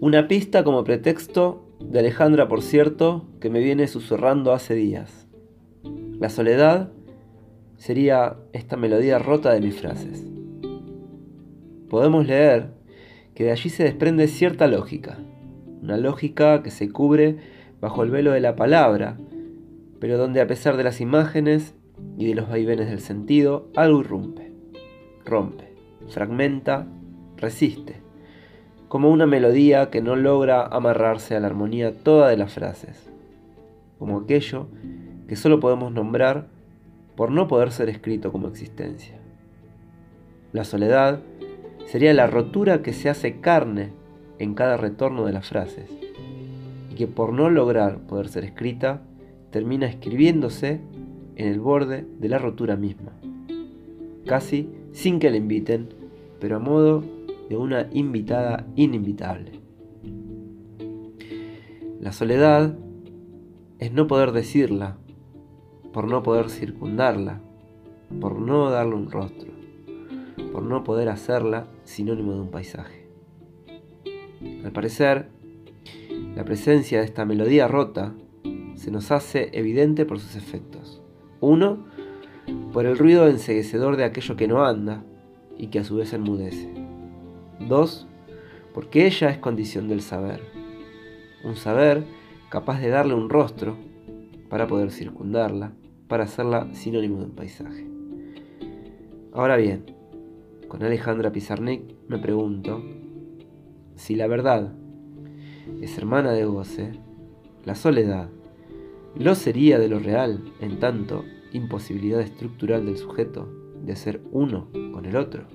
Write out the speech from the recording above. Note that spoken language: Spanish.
Una pista como pretexto de Alejandra, por cierto, que me viene susurrando hace días. La soledad sería esta melodía rota de mis frases. Podemos leer que de allí se desprende cierta lógica, una lógica que se cubre bajo el velo de la palabra, pero donde a pesar de las imágenes y de los vaivenes del sentido, algo irrumpe, rompe, fragmenta, resiste, como una melodía que no logra amarrarse a la armonía toda de las frases, como aquello que solo podemos nombrar por no poder ser escrito como existencia. La soledad sería la rotura que se hace carne en cada retorno de las frases, y que por no lograr poder ser escrita, termina escribiéndose en el borde de la rotura misma, casi sin que la inviten, pero a modo de una invitada inimitable. La soledad es no poder decirla, por no poder circundarla, por no darle un rostro, por no poder hacerla sinónimo de un paisaje. Al parecer, la presencia de esta melodía rota se nos hace evidente por sus efectos. Uno, por el ruido enseguecedor de aquello que no anda y que a su vez enmudece. Dos, porque ella es condición del saber. Un saber capaz de darle un rostro para poder circundarla, para hacerla sinónimo de un paisaje. Ahora bien, con Alejandra Pizarnik me pregunto si la verdad es hermana de goce, la soledad lo sería de lo real, en tanto imposibilidad estructural del sujeto de ser uno con el otro.